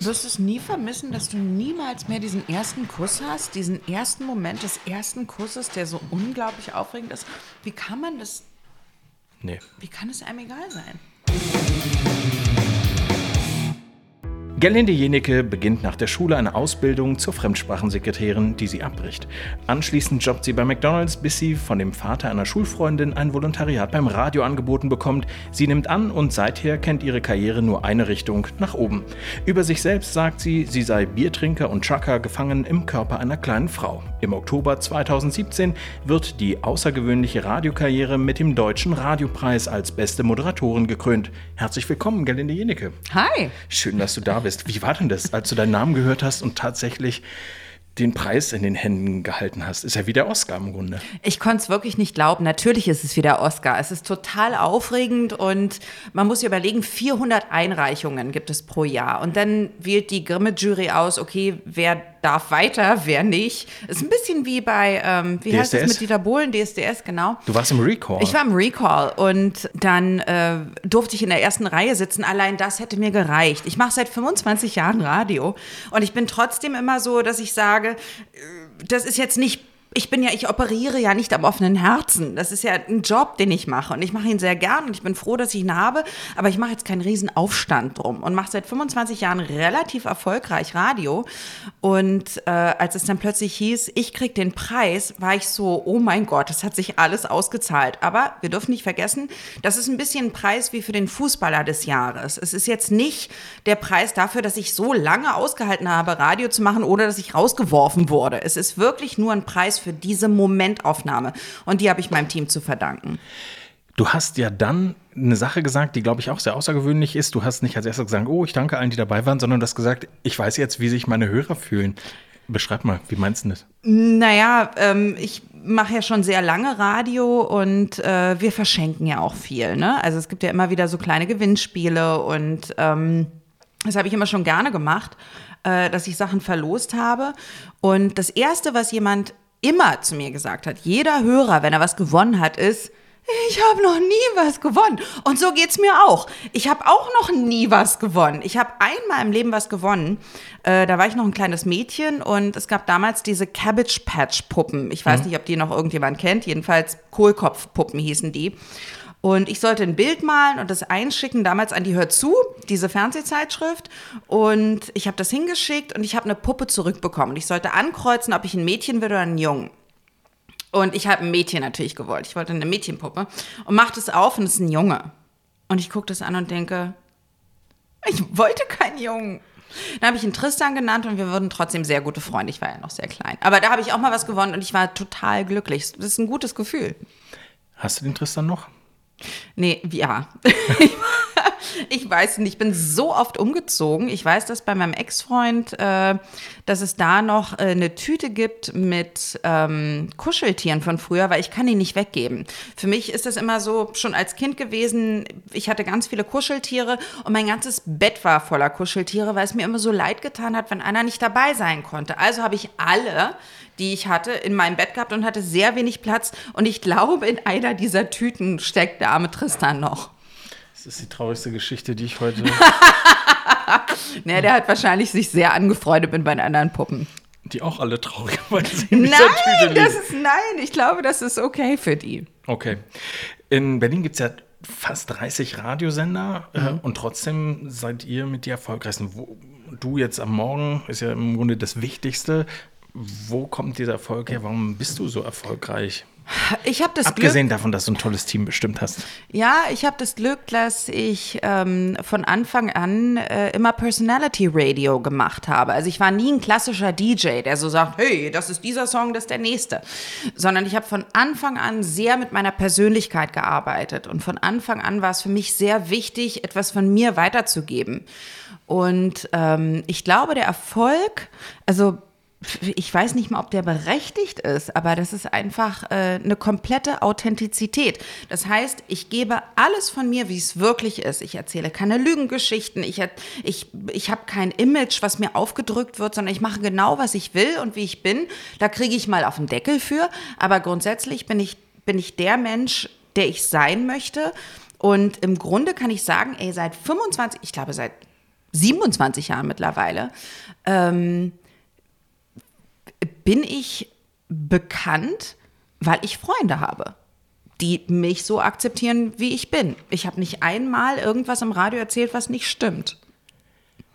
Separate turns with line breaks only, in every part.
wirst du es nie vermissen, dass du niemals mehr diesen ersten Kuss hast, diesen ersten Moment des ersten Kusses, der so unglaublich aufregend ist. Wie kann man das?
Nee.
Wie kann es einem egal sein?
Gerlinde Jenecke beginnt nach der Schule eine Ausbildung zur Fremdsprachensekretärin, die sie abbricht. Anschließend jobbt sie bei McDonalds, bis sie von dem Vater einer Schulfreundin ein Volontariat beim Radio angeboten bekommt. Sie nimmt an und seither kennt ihre Karriere nur eine Richtung, nach oben. Über sich selbst sagt sie, sie sei Biertrinker und Trucker gefangen im Körper einer kleinen Frau. Im Oktober 2017 wird die außergewöhnliche Radiokarriere mit dem Deutschen Radiopreis als beste Moderatorin gekrönt. Herzlich willkommen, Gerlinde Jenecke.
Hi.
Schön, dass du da bist bist. Wie war denn das, als du deinen Namen gehört hast und tatsächlich den Preis in den Händen gehalten hast. Ist ja wie der Oscar im Grunde.
Ich konnte es wirklich nicht glauben. Natürlich ist es wie der Oscar. Es ist total aufregend und man muss überlegen, 400 Einreichungen gibt es pro Jahr. Und dann wählt die Grimme-Jury aus, okay, wer darf weiter, wer nicht. Ist ein bisschen wie bei, ähm, wie DSDS? heißt das mit Dieter Bohlen, DSDS, genau.
Du warst im Recall.
Ich war im Recall und dann äh, durfte ich in der ersten Reihe sitzen. Allein das hätte mir gereicht. Ich mache seit 25 Jahren Radio und ich bin trotzdem immer so, dass ich sage, äh, das ist jetzt nicht ich bin ja, ich operiere ja nicht am offenen Herzen. Das ist ja ein Job, den ich mache. Und ich mache ihn sehr gern und ich bin froh, dass ich ihn habe. Aber ich mache jetzt keinen riesen Aufstand drum und mache seit 25 Jahren relativ erfolgreich Radio. Und äh, als es dann plötzlich hieß, ich krieg den Preis, war ich so, oh mein Gott, das hat sich alles ausgezahlt. Aber wir dürfen nicht vergessen, das ist ein bisschen ein Preis wie für den Fußballer des Jahres. Es ist jetzt nicht der Preis dafür, dass ich so lange ausgehalten habe, Radio zu machen, oder dass ich rausgeworfen wurde. Es ist wirklich nur ein Preis für diese Momentaufnahme. Und die habe ich meinem Team zu verdanken.
Du hast ja dann eine Sache gesagt, die, glaube ich, auch sehr außergewöhnlich ist. Du hast nicht als erstes gesagt, oh, ich danke allen, die dabei waren, sondern du hast gesagt, ich weiß jetzt, wie sich meine Hörer fühlen. Beschreib mal, wie meinst du das?
Naja, ähm, ich mache ja schon sehr lange Radio und äh, wir verschenken ja auch viel. Ne? Also es gibt ja immer wieder so kleine Gewinnspiele und ähm, das habe ich immer schon gerne gemacht, äh, dass ich Sachen verlost habe. Und das Erste, was jemand immer zu mir gesagt hat, jeder Hörer, wenn er was gewonnen hat, ist, ich habe noch nie was gewonnen. Und so geht es mir auch. Ich habe auch noch nie was gewonnen. Ich habe einmal im Leben was gewonnen. Äh, da war ich noch ein kleines Mädchen und es gab damals diese Cabbage Patch Puppen. Ich weiß mhm. nicht, ob die noch irgendjemand kennt. Jedenfalls Kohlkopfpuppen hießen die. Und ich sollte ein Bild malen und das einschicken, damals an die Hör zu, diese Fernsehzeitschrift. Und ich habe das hingeschickt und ich habe eine Puppe zurückbekommen. Und ich sollte ankreuzen, ob ich ein Mädchen will oder ein Jungen. Und ich habe ein Mädchen natürlich gewollt. Ich wollte eine Mädchenpuppe. Und mache das auf und es ist ein Junge. Und ich gucke das an und denke, ich wollte keinen Jungen. Dann habe ich ihn Tristan genannt und wir wurden trotzdem sehr gute Freunde. Ich war ja noch sehr klein. Aber da habe ich auch mal was gewonnen und ich war total glücklich. Das ist ein gutes Gefühl.
Hast du den Tristan noch?
Nee, ja. weiß nicht, ich bin so oft umgezogen. Ich weiß, dass bei meinem Ex-Freund, äh, dass es da noch äh, eine Tüte gibt mit ähm, Kuscheltieren von früher, weil ich kann die nicht weggeben. Für mich ist das immer so schon als Kind gewesen. Ich hatte ganz viele Kuscheltiere und mein ganzes Bett war voller Kuscheltiere, weil es mir immer so leid getan hat, wenn einer nicht dabei sein konnte. Also habe ich alle die ich hatte, in meinem Bett gehabt und hatte sehr wenig Platz. Und ich glaube, in einer dieser Tüten steckt der arme Tristan noch.
Das ist die traurigste Geschichte, die ich heute.
naja, der hat wahrscheinlich sich sehr angefreundet mit meinen anderen Puppen.
Die auch alle in
dieser nein. Das ist, nein, ich glaube, das ist okay für die.
Okay. In Berlin gibt es ja fast 30 Radiosender äh, mhm. äh, und trotzdem seid ihr mit die erfolgreichsten. Wo, du jetzt am Morgen ist ja im Grunde das Wichtigste. Wo kommt dieser Erfolg her? Warum bist du so erfolgreich?
Ich habe das
Abgesehen
Glück,
davon, dass du ein tolles Team bestimmt hast.
Ja, ich habe das Glück, dass ich ähm, von Anfang an äh, immer Personality Radio gemacht habe. Also ich war nie ein klassischer DJ, der so sagt, hey, das ist dieser Song, das ist der nächste. Sondern ich habe von Anfang an sehr mit meiner Persönlichkeit gearbeitet. Und von Anfang an war es für mich sehr wichtig, etwas von mir weiterzugeben. Und ähm, ich glaube, der Erfolg, also ich weiß nicht mal, ob der berechtigt ist, aber das ist einfach äh, eine komplette Authentizität. Das heißt, ich gebe alles von mir, wie es wirklich ist. Ich erzähle keine Lügengeschichten, ich, ich, ich habe kein Image, was mir aufgedrückt wird, sondern ich mache genau, was ich will und wie ich bin. Da kriege ich mal auf den Deckel für, aber grundsätzlich bin ich, bin ich der Mensch, der ich sein möchte. Und im Grunde kann ich sagen, ey, seit 25, ich glaube seit 27 Jahren mittlerweile, ähm, bin ich bekannt, weil ich Freunde habe, die mich so akzeptieren, wie ich bin. Ich habe nicht einmal irgendwas im Radio erzählt, was nicht stimmt.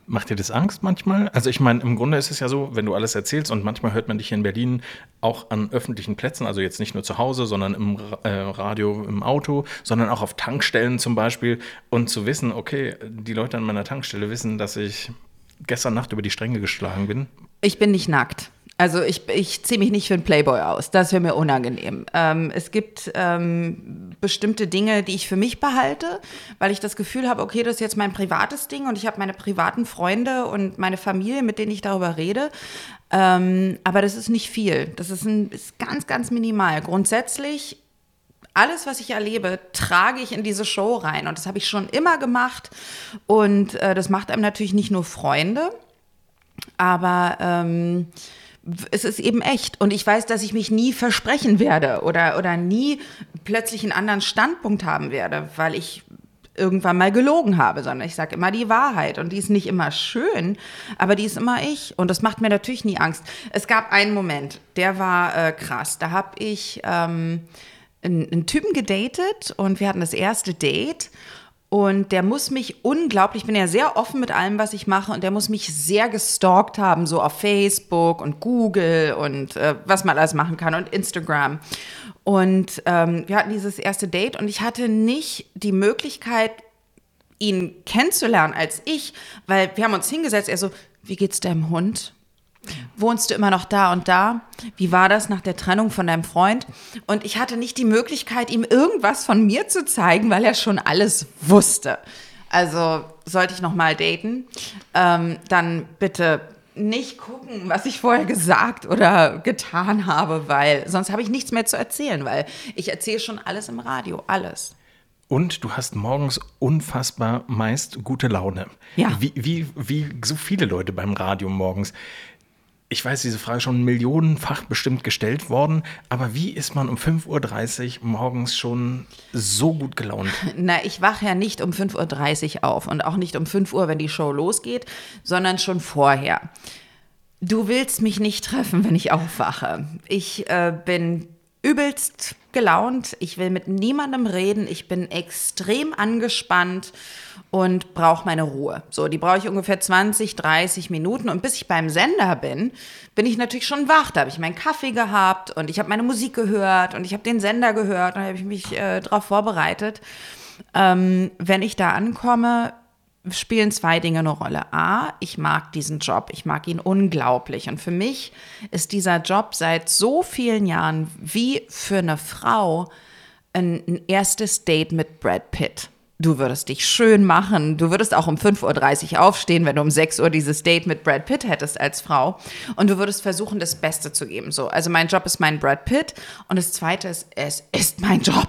Macht dir das Angst manchmal? Also ich meine, im Grunde ist es ja so, wenn du alles erzählst und manchmal hört man dich hier in Berlin auch an öffentlichen Plätzen, also jetzt nicht nur zu Hause, sondern im äh, Radio, im Auto, sondern auch auf Tankstellen zum Beispiel und zu wissen, okay, die Leute an meiner Tankstelle wissen, dass ich gestern Nacht über die Stränge geschlagen bin.
Ich bin nicht nackt. Also ich, ich ziehe mich nicht für einen Playboy aus. Das wäre mir unangenehm. Ähm, es gibt ähm, bestimmte Dinge, die ich für mich behalte, weil ich das Gefühl habe, okay, das ist jetzt mein privates Ding und ich habe meine privaten Freunde und meine Familie, mit denen ich darüber rede. Ähm, aber das ist nicht viel. Das ist, ein, ist ganz, ganz minimal. Grundsätzlich alles, was ich erlebe, trage ich in diese Show rein. Und das habe ich schon immer gemacht. Und äh, das macht einem natürlich nicht nur Freunde, aber ähm, es ist eben echt. Und ich weiß, dass ich mich nie versprechen werde oder, oder nie plötzlich einen anderen Standpunkt haben werde, weil ich irgendwann mal gelogen habe, sondern ich sage immer die Wahrheit. Und die ist nicht immer schön, aber die ist immer ich. Und das macht mir natürlich nie Angst. Es gab einen Moment, der war äh, krass. Da habe ich ähm, einen, einen Typen gedatet und wir hatten das erste Date. Und der muss mich unglaublich, ich bin ja sehr offen mit allem, was ich mache, und der muss mich sehr gestalkt haben, so auf Facebook und Google und äh, was man alles machen kann und Instagram. Und ähm, wir hatten dieses erste Date und ich hatte nicht die Möglichkeit, ihn kennenzulernen als ich, weil wir haben uns hingesetzt, er so, wie geht's deinem Hund? Wohnst du immer noch da und da? Wie war das nach der Trennung von deinem Freund? Und ich hatte nicht die Möglichkeit, ihm irgendwas von mir zu zeigen, weil er schon alles wusste. Also sollte ich noch mal daten, ähm, dann bitte nicht gucken, was ich vorher gesagt oder getan habe, weil sonst habe ich nichts mehr zu erzählen, weil ich erzähle schon alles im Radio, alles.
Und du hast morgens unfassbar meist gute Laune.
Ja.
Wie, wie, wie so viele Leute beim Radio morgens ich weiß, diese Frage schon millionenfach bestimmt gestellt worden, aber wie ist man um 5.30 Uhr morgens schon so gut gelaunt?
Na, ich wache ja nicht um 5.30 Uhr auf und auch nicht um 5 Uhr, wenn die Show losgeht, sondern schon vorher. Du willst mich nicht treffen, wenn ich aufwache. Ich äh, bin übelst gelaunt, ich will mit niemandem reden, ich bin extrem angespannt und brauche meine Ruhe. So, die brauche ich ungefähr 20, 30 Minuten und bis ich beim Sender bin, bin ich natürlich schon wach. Da habe ich meinen Kaffee gehabt und ich habe meine Musik gehört und ich habe den Sender gehört und habe ich mich äh, darauf vorbereitet. Ähm, wenn ich da ankomme, spielen zwei Dinge eine Rolle. A, ich mag diesen Job, ich mag ihn unglaublich. Und für mich ist dieser Job seit so vielen Jahren wie für eine Frau ein, ein erstes Date mit Brad Pitt. Du würdest dich schön machen. Du würdest auch um 5.30 Uhr aufstehen, wenn du um 6 Uhr dieses Date mit Brad Pitt hättest als Frau. Und du würdest versuchen, das Beste zu geben. So, also mein Job ist mein Brad Pitt. Und das Zweite ist, es ist mein Job.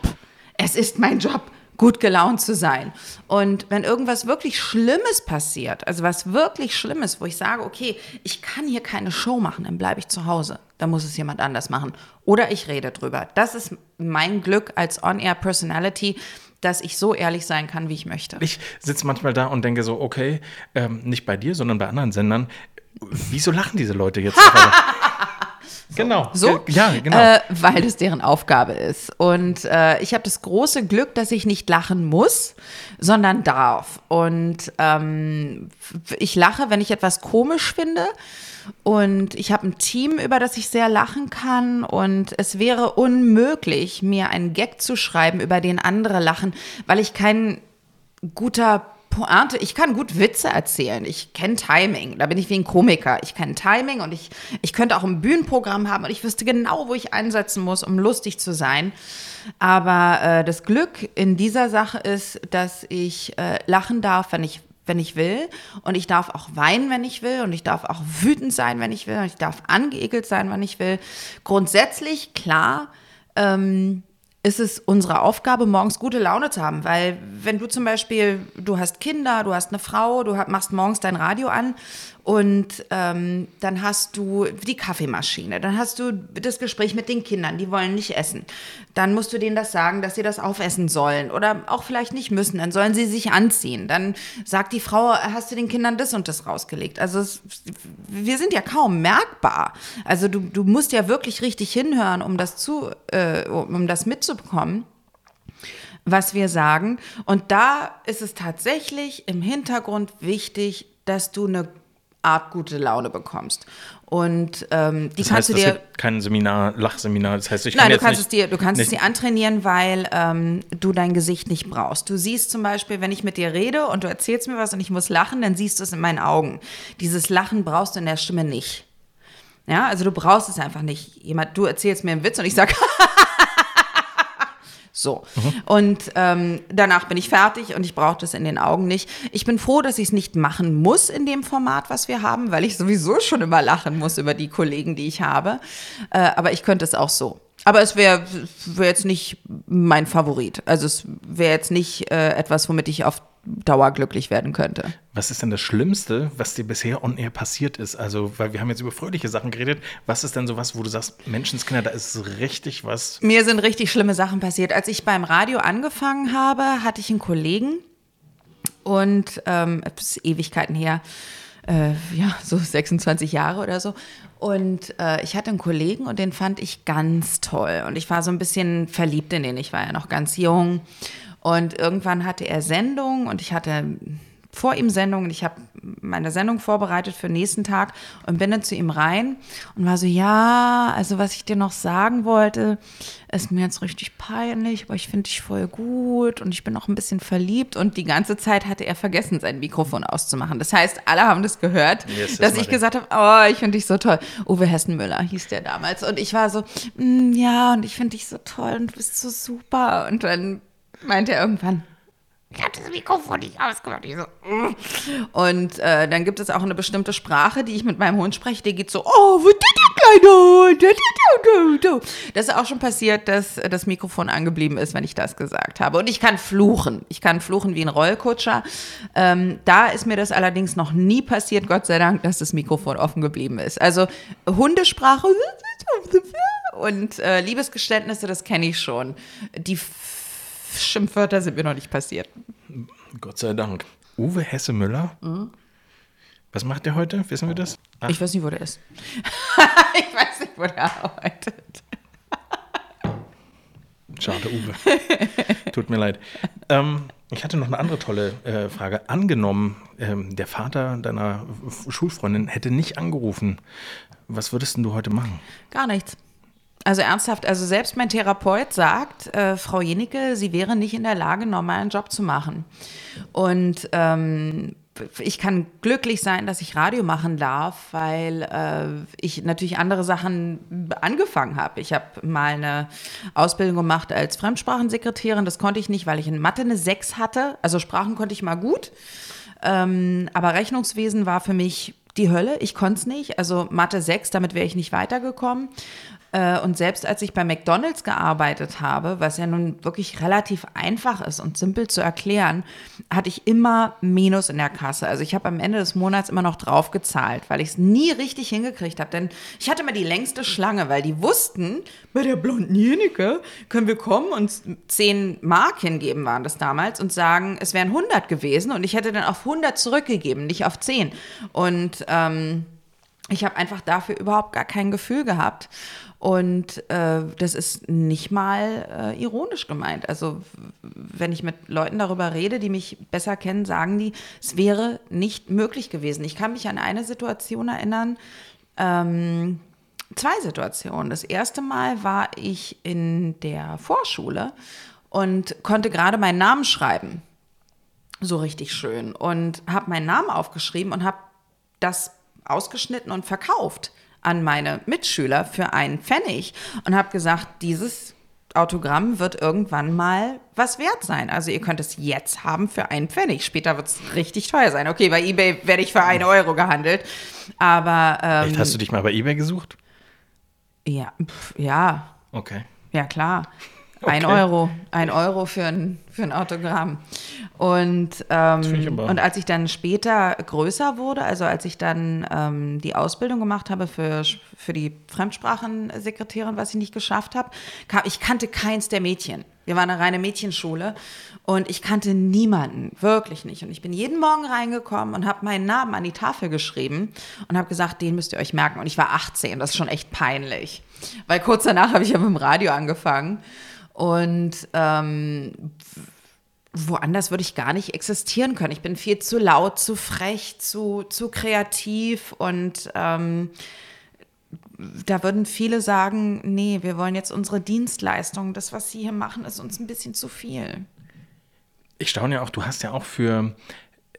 Es ist mein Job gut gelaunt zu sein. Und wenn irgendwas wirklich Schlimmes passiert, also was wirklich Schlimmes, wo ich sage, okay, ich kann hier keine Show machen, dann bleibe ich zu Hause. Dann muss es jemand anders machen. Oder ich rede drüber. Das ist mein Glück als On-Air-Personality, dass ich so ehrlich sein kann, wie ich möchte.
Ich sitze manchmal da und denke so, okay, ähm, nicht bei dir, sondern bei anderen Sendern. Wieso lachen diese Leute jetzt? Genau.
So?
Ja, genau.
Äh, weil es deren Aufgabe ist. Und äh, ich habe das große Glück, dass ich nicht lachen muss, sondern darf. Und ähm, ich lache, wenn ich etwas komisch finde. Und ich habe ein Team, über das ich sehr lachen kann. Und es wäre unmöglich, mir einen Gag zu schreiben, über den andere lachen, weil ich kein guter Pointe, ich kann gut Witze erzählen. Ich kenne Timing. Da bin ich wie ein Komiker. Ich kenne Timing und ich, ich könnte auch ein Bühnenprogramm haben und ich wüsste genau, wo ich einsetzen muss, um lustig zu sein. Aber äh, das Glück in dieser Sache ist, dass ich äh, lachen darf, wenn ich wenn ich will. Und ich darf auch weinen, wenn ich will. Und ich darf auch wütend sein, wenn ich will. Und ich darf angeekelt sein, wenn ich will. Grundsätzlich, klar, ähm, ist es unsere Aufgabe, morgens gute Laune zu haben. Weil wenn du zum Beispiel, du hast Kinder, du hast eine Frau, du machst morgens dein Radio an und ähm, dann hast du die Kaffeemaschine, dann hast du das Gespräch mit den Kindern, die wollen nicht essen. Dann musst du denen das sagen, dass sie das aufessen sollen oder auch vielleicht nicht müssen. Dann sollen sie sich anziehen. Dann sagt die Frau, hast du den Kindern das und das rausgelegt. Also es, wir sind ja kaum merkbar. Also du, du musst ja wirklich richtig hinhören, um das zu, äh, um das mitzubekommen was wir sagen. Und da ist es tatsächlich im Hintergrund wichtig, dass du eine Art gute Laune bekommst. Und ähm, die
das
kannst
heißt,
du dir.
Das kein Seminar, Lachseminar. Das heißt, ich
Nein,
kann
du
jetzt
kannst,
nicht,
es dir, du kannst es
nicht-
dir antrainieren, weil ähm, du dein Gesicht nicht brauchst. Du siehst zum Beispiel, wenn ich mit dir rede und du erzählst mir was und ich muss lachen, dann siehst du es in meinen Augen. Dieses Lachen brauchst du in der Stimme nicht. Ja, also du brauchst es einfach nicht. Jemand, du erzählst mir einen Witz und ich sag so. Und ähm, danach bin ich fertig und ich brauche das in den Augen nicht. Ich bin froh, dass ich es nicht machen muss in dem Format, was wir haben, weil ich sowieso schon immer lachen muss über die Kollegen, die ich habe. Äh, aber ich könnte es auch so. Aber es wäre wär jetzt nicht mein Favorit. Also es wäre jetzt nicht äh, etwas, womit ich auf Dauer glücklich werden könnte.
Was ist denn das Schlimmste, was dir bisher on air passiert ist? Also, weil wir haben jetzt über fröhliche Sachen geredet. Was ist denn sowas, wo du sagst, Menschenskinder, da ist richtig was.
Mir sind richtig schlimme Sachen passiert. Als ich beim Radio angefangen habe, hatte ich einen Kollegen und ähm, das ist Ewigkeiten her, äh, ja, so 26 Jahre oder so. Und äh, ich hatte einen Kollegen und den fand ich ganz toll. Und ich war so ein bisschen verliebt in den. Ich war ja noch ganz jung. Und irgendwann hatte er Sendung und ich hatte vor ihm Sendung und ich habe meine Sendung vorbereitet für den nächsten Tag und bin dann zu ihm rein und war so, ja, also was ich dir noch sagen wollte, ist mir jetzt richtig peinlich, aber ich finde dich voll gut und ich bin auch ein bisschen verliebt und die ganze Zeit hatte er vergessen, sein Mikrofon auszumachen. Das heißt, alle haben das gehört,
Yes,
dass
das
ich gesagt habe, oh, ich finde dich so toll. Uwe Hessenmüller hieß der damals und ich war so, "Mm, ja, und ich finde dich so toll und du bist so super und dann meinte er irgendwann, ich habe das Mikrofon nicht ausgemacht. Ich so, "Mm." Und äh, dann gibt es auch eine bestimmte Sprache, die ich mit meinem Hund spreche. Der geht so, oh, wo ist der kleine Hund? Du, du, du, du." Das ist auch schon passiert, dass äh, das Mikrofon angeblieben ist, wenn ich das gesagt habe. Und ich kann fluchen. Ich kann fluchen wie ein Rollkutscher. Ähm, da ist mir das allerdings noch nie passiert, Gott sei Dank, dass das Mikrofon offen geblieben ist. Also Hundesprache und äh, Liebesgeständnisse, das kenne ich schon. Die Schimpfwörter sind mir noch nicht passiert.
Gott sei Dank. Uwe Hesse-Müller? Was macht der heute? Wissen wir das? Ach,
Ich weiß nicht, wo der ist. ich weiß nicht, wo der arbeitet.
schade, Uwe. Tut mir leid. Ähm, ich hatte noch eine andere tolle äh, Frage. Angenommen, ähm, der Vater deiner Schulfreundin hätte nicht angerufen. Was würdest denn du heute machen?
Gar nichts. Also ernsthaft, also selbst mein Therapeut sagt, äh, Frau Jenicke, sie wäre nicht in der Lage, normalen Job zu machen. Und ähm, ich kann glücklich sein, dass ich Radio machen darf, weil äh, ich natürlich andere Sachen angefangen habe. Ich habe mal eine Ausbildung gemacht als Fremdsprachensekretärin. Das konnte ich nicht, weil ich in Mathe eine 6 hatte. Also Sprachen konnte ich mal gut. Ähm, aber Rechnungswesen war für mich die Hölle. Ich konnte es nicht. Also Mathe 6, damit wäre ich nicht weitergekommen. Äh, Und selbst als ich bei McDonald's gearbeitet habe, was ja nun wirklich relativ einfach ist und simpel zu erklären, hatte ich immer Minus in der Kasse. Also ich habe am Ende des Monats immer noch drauf gezahlt, weil ich es nie richtig hingekriegt habe. Denn ich hatte immer die längste Schlange, weil die wussten, bei der blonden Jenike können wir kommen und 10 Mark hingeben waren das damals und sagen, es wären 100 gewesen und ich hätte dann auf 100 zurückgegeben, nicht auf 10. Und ähm, ich habe einfach dafür überhaupt gar kein Gefühl gehabt. Und äh, das ist nicht mal äh, ironisch gemeint. Also wenn ich mit Leuten darüber rede, die mich besser kennen, sagen die, es wäre nicht möglich gewesen. Ich kann mich an eine Situation erinnern, ähm, zwei Situationen. Das erste Mal war ich in der Vorschule und konnte gerade meinen Namen schreiben so richtig schön und habe meinen Namen aufgeschrieben und habe das ausgeschnitten und verkauft an meine Mitschüler für einen Pfennig und habe gesagt, dieses Autogramm wird irgendwann mal was wert sein. Also ihr könnt es jetzt haben für einen Pfennig. Später wird es richtig teuer sein. Okay, bei eBay werde ich für einen Euro gehandelt. Aber ähm,
Echt, hast du dich mal bei eBay gesucht?
ja, pf, ja,
Okay.
ja klar. Okay. Ein Euro. Ein Euro für ein, für ein Autogramm. Und, ähm, und als ich dann später größer wurde, also als ich dann ähm, die Ausbildung gemacht habe für, für die Fremdsprachensekretärin, was ich nicht geschafft habe, kam, ich kannte keins der Mädchen. Wir waren eine reine Mädchenschule und ich kannte niemanden, wirklich nicht. Und ich bin jeden Morgen reingekommen und habe meinen Namen an die Tafel geschrieben und habe gesagt, den müsst ihr euch merken. Und ich war 18, das ist schon echt peinlich. Weil kurz danach habe ich ja mit dem Radio angefangen. Und ähm, woanders würde ich gar nicht existieren können. Ich bin viel zu laut, zu frech, zu, zu kreativ und ähm, da würden viele sagen, nee, wir wollen jetzt unsere Dienstleistung, das, was Sie hier machen, ist uns ein bisschen zu viel.
Ich staune ja auch, du hast ja auch für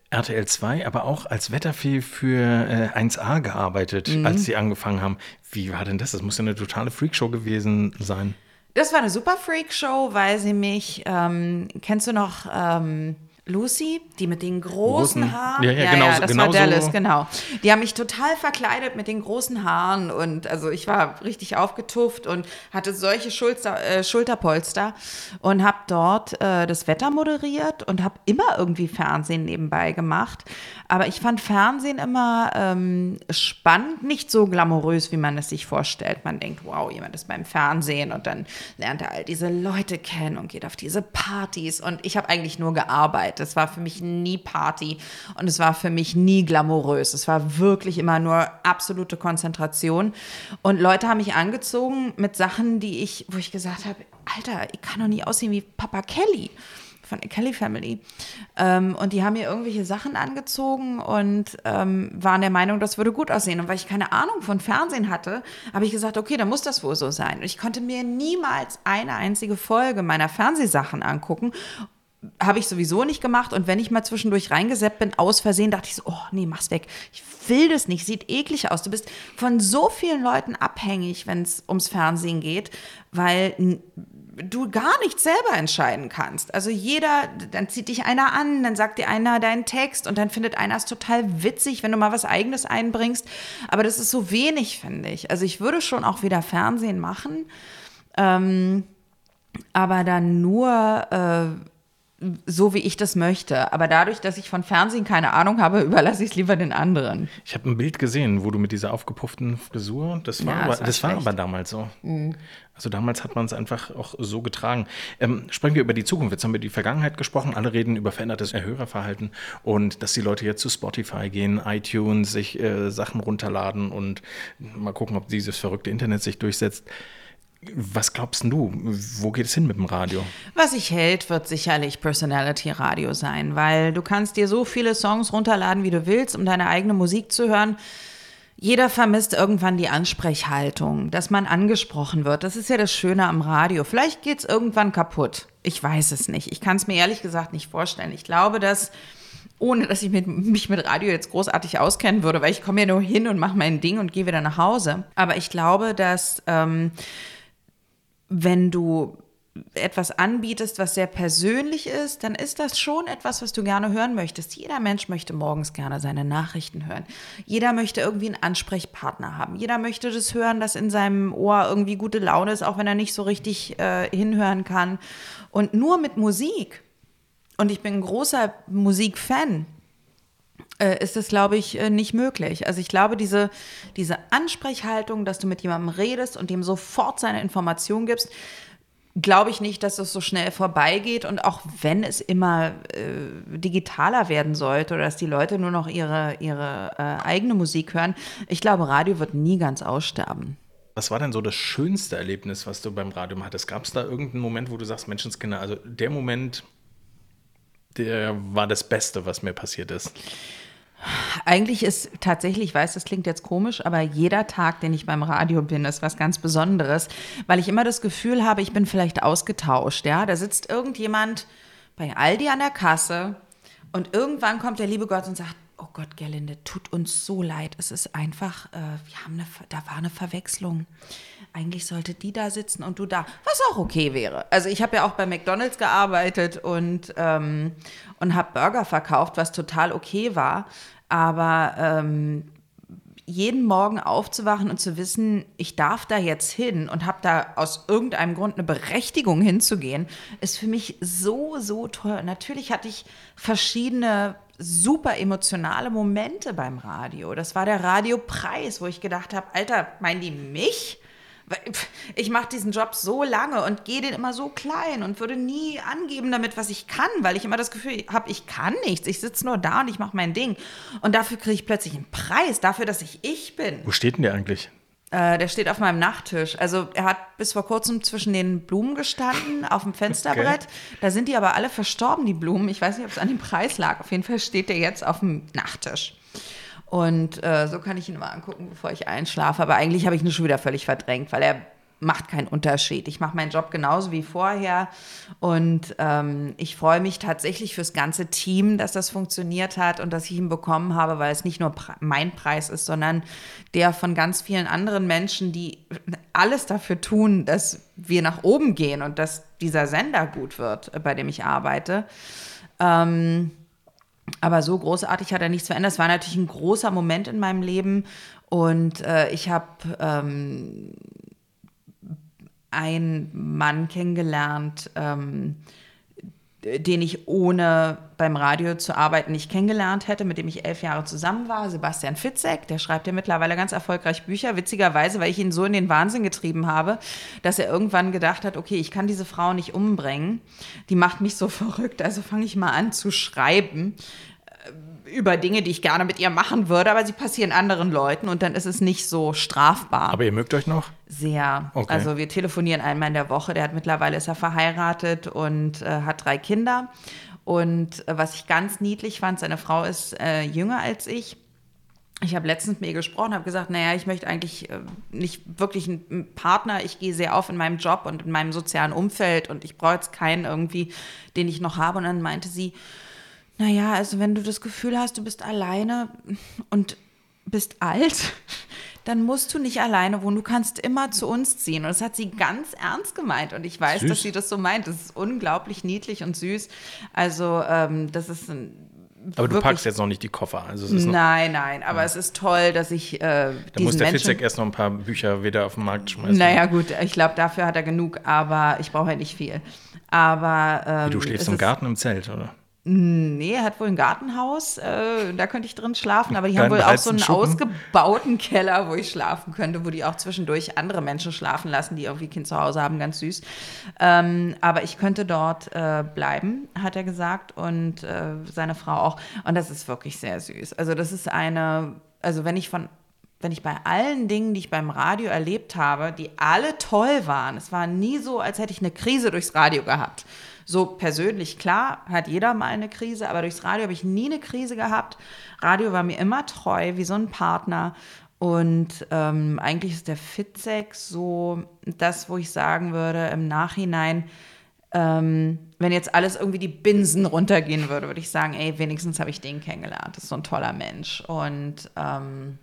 RTL 2, aber auch als Wetterfee für äh, 1A gearbeitet, mhm. als sie angefangen haben. Wie war denn das? Das muss ja eine totale Freakshow gewesen sein.
Das war eine super Freak-Show, weil sie mich, ähm, kennst du noch ähm, Lucy, die mit den großen Roten. Haaren.
Ja, ja, ja, genau, ja
das
genau
war Dallas, so. genau. Die haben mich total verkleidet mit den großen Haaren und also ich war richtig aufgetufft und hatte solche Schulter, äh, Schulterpolster und habe dort äh, das Wetter moderiert und habe immer irgendwie Fernsehen nebenbei gemacht. Aber ich fand Fernsehen immer ähm, spannend, nicht so glamourös, wie man es sich vorstellt. Man denkt, wow, jemand ist beim Fernsehen und dann lernt er all diese Leute kennen und geht auf diese Partys und ich habe eigentlich nur gearbeitet. Es war für mich nie Party und es war für mich nie glamourös. Es war wirklich immer nur absolute Konzentration. Und Leute haben mich angezogen mit Sachen, die ich, wo ich gesagt habe, Alter, ich kann doch nie aussehen wie Papa Kelly von der Kelly Family. Ähm, und die haben mir irgendwelche Sachen angezogen und ähm, waren der Meinung, das würde gut aussehen. Und weil ich keine Ahnung von Fernsehen hatte, habe ich gesagt, okay, dann muss das wohl so sein. Und ich konnte mir niemals eine einzige Folge meiner Fernsehsachen angucken habe ich sowieso nicht gemacht. Und wenn ich mal zwischendurch reingeseppt bin, aus Versehen, dachte ich so, oh nee, mach's weg. Ich will das nicht, sieht eklig aus. Du bist von so vielen Leuten abhängig, wenn es ums Fernsehen geht, weil du gar nicht selber entscheiden kannst. Also jeder, dann zieht dich einer an, dann sagt dir einer deinen Text und dann findet einer es total witzig, wenn du mal was eigenes einbringst. Aber das ist so wenig, finde ich. Also ich würde schon auch wieder Fernsehen machen, ähm, aber dann nur äh, so, wie ich das möchte. Aber dadurch, dass ich von Fernsehen keine Ahnung habe, überlasse ich es lieber den anderen.
Ich habe ein Bild gesehen, wo du mit dieser aufgepufften Frisur, das war, ja, aber, das war, das war aber damals so. Mhm. Also damals hat man es einfach auch so getragen. Ähm, sprechen wir über die Zukunft. Jetzt haben wir die Vergangenheit gesprochen. Alle reden über verändertes Hörerverhalten und dass die Leute jetzt zu Spotify gehen, iTunes, sich äh, Sachen runterladen und mal gucken, ob dieses verrückte Internet sich durchsetzt. Was glaubst du? Wo geht es hin mit dem Radio?
Was sich hält, wird sicherlich Personality Radio sein, weil du kannst dir so viele Songs runterladen, wie du willst, um deine eigene Musik zu hören. Jeder vermisst irgendwann die Ansprechhaltung, dass man angesprochen wird. Das ist ja das Schöne am Radio. Vielleicht geht es irgendwann kaputt. Ich weiß es nicht. Ich kann es mir ehrlich gesagt nicht vorstellen. Ich glaube, dass ohne dass ich mit, mich mit Radio jetzt großartig auskennen würde, weil ich komme ja nur hin und mache mein Ding und gehe wieder nach Hause. Aber ich glaube, dass ähm, wenn du etwas anbietest, was sehr persönlich ist, dann ist das schon etwas, was du gerne hören möchtest. Jeder Mensch möchte morgens gerne seine Nachrichten hören. Jeder möchte irgendwie einen Ansprechpartner haben. Jeder möchte das hören, dass in seinem Ohr irgendwie gute Laune ist, auch wenn er nicht so richtig äh, hinhören kann. Und nur mit Musik, und ich bin ein großer Musikfan, ist es, glaube ich, äh, nicht möglich. Also ich glaube, diese, diese Ansprechhaltung, dass du mit jemandem redest und ihm sofort seine Information gibst, glaube ich nicht, dass es so schnell vorbeigeht. Und auch wenn es immer äh, digitaler werden sollte oder dass die Leute nur noch ihre, ihre äh, eigene Musik hören, ich glaube, Radio wird nie ganz aussterben.
Was war denn so das schönste Erlebnis, was du beim Radio hattest? Gab es da irgendeinen Moment, wo du sagst, Menschenskinder, also der Moment, der war das Beste, was mir passiert ist?
Eigentlich ist tatsächlich, ich weiß, das klingt jetzt komisch, aber jeder Tag, den ich beim Radio bin, ist was ganz Besonderes, weil ich immer das Gefühl habe, ich bin vielleicht ausgetauscht. Ja, da sitzt irgendjemand bei Aldi an der Kasse und irgendwann kommt der liebe Gott und sagt, oh Gott, Gerlinde, tut uns so leid. Es ist einfach, äh, wir haben eine, da war eine Verwechslung. Eigentlich sollte die da sitzen und du da, was auch okay wäre. Also ich habe ja auch bei McDonald's gearbeitet und, ähm, und habe Burger verkauft, was total okay war. Aber ähm, jeden Morgen aufzuwachen und zu wissen, ich darf da jetzt hin und habe da aus irgendeinem Grund eine Berechtigung hinzugehen, ist für mich so, so toll. Natürlich hatte ich verschiedene super emotionale Momente beim Radio. Das war der Radiopreis, wo ich gedacht habe, Alter, meinen die mich? Ich mache diesen Job so lange und gehe den immer so klein und würde nie angeben damit, was ich kann, weil ich immer das Gefühl habe, ich kann nichts. Ich sitze nur da und ich mache mein Ding. Und dafür kriege ich plötzlich einen Preis, dafür, dass ich ich bin.
Wo steht denn der eigentlich?
Äh, der steht auf meinem Nachttisch. Also er hat bis vor kurzem zwischen den Blumen gestanden, auf dem Fensterbrett. Okay. Da sind die aber alle verstorben, die Blumen. Ich weiß nicht, ob es an dem Preis lag. Auf jeden Fall steht der jetzt auf dem Nachttisch. Und äh, so kann ich ihn mal angucken, bevor ich einschlafe. Aber eigentlich habe ich ihn schon wieder völlig verdrängt, weil er macht keinen Unterschied. Ich mache meinen Job genauso wie vorher und ähm, ich freue mich tatsächlich fürs ganze Team, dass das funktioniert hat und dass ich ihn bekommen habe, weil es nicht nur mein Preis ist, sondern der von ganz vielen anderen Menschen, die alles dafür tun, dass wir nach oben gehen und dass dieser Sender gut wird, bei dem ich arbeite. Ähm, aber so großartig hat er nichts verändert. Es war natürlich ein großer Moment in meinem Leben und äh, ich habe ähm, einen Mann kennengelernt, ähm, den ich ohne beim Radio zu arbeiten nicht kennengelernt hätte, mit dem ich elf Jahre zusammen war, Sebastian Fitzek. Der schreibt ja mittlerweile ganz erfolgreich Bücher, witzigerweise, weil ich ihn so in den Wahnsinn getrieben habe, dass er irgendwann gedacht hat, okay, ich kann diese Frau nicht umbringen, die macht mich so verrückt, also fange ich mal an zu schreiben über Dinge, die ich gerne mit ihr machen würde, aber sie passieren anderen Leuten und dann ist es nicht so strafbar.
Aber ihr mögt euch noch?
Sehr. Okay. Also wir telefonieren einmal in der Woche. Der hat mittlerweile ist er verheiratet und äh, hat drei Kinder. Und äh, was ich ganz niedlich fand, seine Frau ist äh, jünger als ich. Ich habe letztens mit ihr gesprochen, habe gesagt, naja, ich möchte eigentlich äh, nicht wirklich einen Partner. Ich gehe sehr auf in meinem Job und in meinem sozialen Umfeld und ich brauche jetzt keinen irgendwie, den ich noch habe. Und dann meinte sie, naja, also wenn du das Gefühl hast, du bist alleine und bist alt, dann musst du nicht alleine wohnen. Du kannst immer zu uns ziehen. Und das hat sie ganz ernst gemeint. Und ich weiß, süß. dass sie das so meint. Das ist unglaublich niedlich und süß. Also, ähm, das ist ein.
Aber du packst jetzt noch nicht die Koffer. Also
nein, nein, aber ja. es ist toll, dass ich. Äh,
da muss der Fitzek erst noch ein paar Bücher wieder auf den Markt schmeißen.
Naja, gut, ich glaube, dafür hat er genug, aber ich brauche ja nicht viel. Aber. Ähm,
du schläfst im Garten im Zelt, oder?
Nee, er hat wohl ein Gartenhaus, äh, da könnte ich drin schlafen, aber die haben wohl auch so einen Schuppen. ausgebauten Keller, wo ich schlafen könnte, wo die auch zwischendurch andere Menschen schlafen lassen, die irgendwie Kind zu Hause haben, ganz süß. Ähm, aber ich könnte dort äh, bleiben, hat er gesagt, und äh, seine Frau auch. Und das ist wirklich sehr süß. Also das ist eine, also wenn ich von wenn ich bei allen Dingen, die ich beim Radio erlebt habe, die alle toll waren, es war nie so, als hätte ich eine Krise durchs Radio gehabt. So persönlich, klar, hat jeder mal eine Krise, aber durchs Radio habe ich nie eine Krise gehabt. Radio war mir immer treu, wie so ein Partner. Und ähm, eigentlich ist der Fitzek so das, wo ich sagen würde, im Nachhinein, ähm, wenn jetzt alles irgendwie die Binsen runtergehen würde, würde ich sagen, ey, wenigstens habe ich den kennengelernt. Das ist so ein toller Mensch. Und ähm,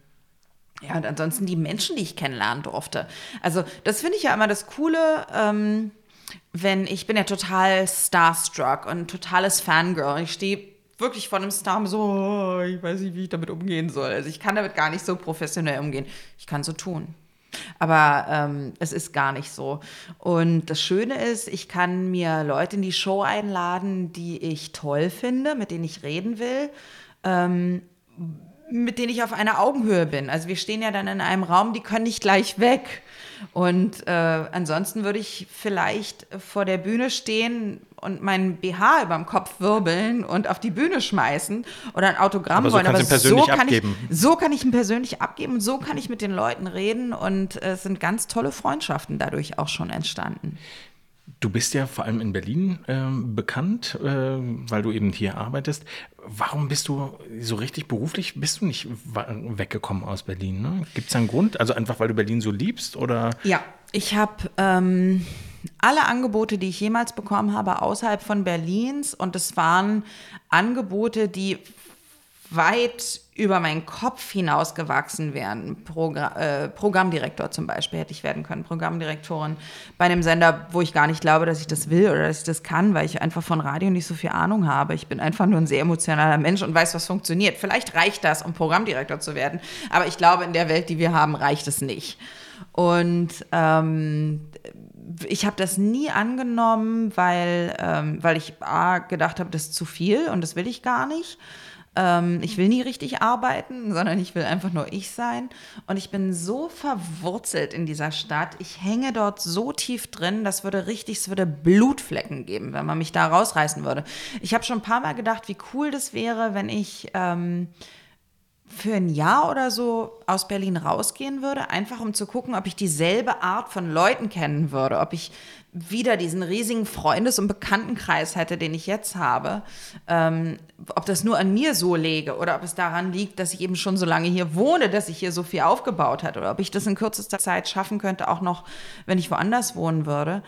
ja, und ansonsten die Menschen, die ich kennenlernen durfte. Also, das finde ich ja immer das Coole. Ähm, wenn ich bin ja total starstruck und totales Fangirl. Ich stehe wirklich vor einem Star und so, oh, ich weiß nicht, wie ich damit umgehen soll. Also ich kann damit gar nicht so professionell umgehen. Ich kann so tun. Aber ähm, es ist gar nicht so. Und das Schöne ist, ich kann mir Leute in die Show einladen, die ich toll finde, mit denen ich reden will. Ähm, mit denen ich auf einer Augenhöhe bin. Also wir stehen ja dann in einem Raum, die können nicht gleich weg. Und äh, ansonsten würde ich vielleicht vor der Bühne stehen und meinen BH über dem Kopf wirbeln und auf die Bühne schmeißen oder ein Autogramm
Aber
so wollen.
Aber so kann
abgeben. ich so kann ich ihn persönlich abgeben und so kann ich mit den Leuten reden und äh, es sind ganz tolle Freundschaften dadurch auch schon entstanden.
Du bist ja vor allem in Berlin äh, bekannt, äh, weil du eben hier arbeitest. Warum bist du so richtig beruflich, bist du nicht weggekommen aus Berlin? Ne? Gibt es einen Grund? Also einfach, weil du Berlin so liebst? Oder?
Ja, ich habe ähm, alle Angebote, die ich jemals bekommen habe, außerhalb von Berlins. Und es waren Angebote, die weit über meinen Kopf hinausgewachsen wären. Progr äh, Programmdirektor zum Beispiel hätte ich werden können, Programmdirektorin bei einem Sender, wo ich gar nicht glaube, dass ich das will oder dass ich das kann, weil ich einfach von Radio nicht so viel Ahnung habe. Ich bin einfach nur ein sehr emotionaler Mensch und weiß, was funktioniert. Vielleicht reicht das, um Programmdirektor zu werden, aber ich glaube, in der Welt, die wir haben, reicht es nicht. Und ähm, ich habe das nie angenommen, weil, ähm, weil ich A, gedacht habe, das ist zu viel und das will ich gar nicht. Ähm, ich will nie richtig arbeiten, sondern ich will einfach nur ich sein. Und ich bin so verwurzelt in dieser Stadt. Ich hänge dort so tief drin, das würde richtig, es würde Blutflecken geben, wenn man mich da rausreißen würde. Ich habe schon ein paar Mal gedacht, wie cool das wäre, wenn ich ähm, für ein Jahr oder so aus Berlin rausgehen würde, einfach um zu gucken, ob ich dieselbe Art von Leuten kennen würde, ob ich wieder diesen riesigen Freundes- und Bekanntenkreis hätte, den ich jetzt habe, ähm, ob das nur an mir so lege oder ob es daran liegt, dass ich eben schon so lange hier wohne, dass ich hier so viel aufgebaut hat oder ob ich das in kürzester Zeit schaffen könnte, auch noch, wenn ich woanders wohnen würde.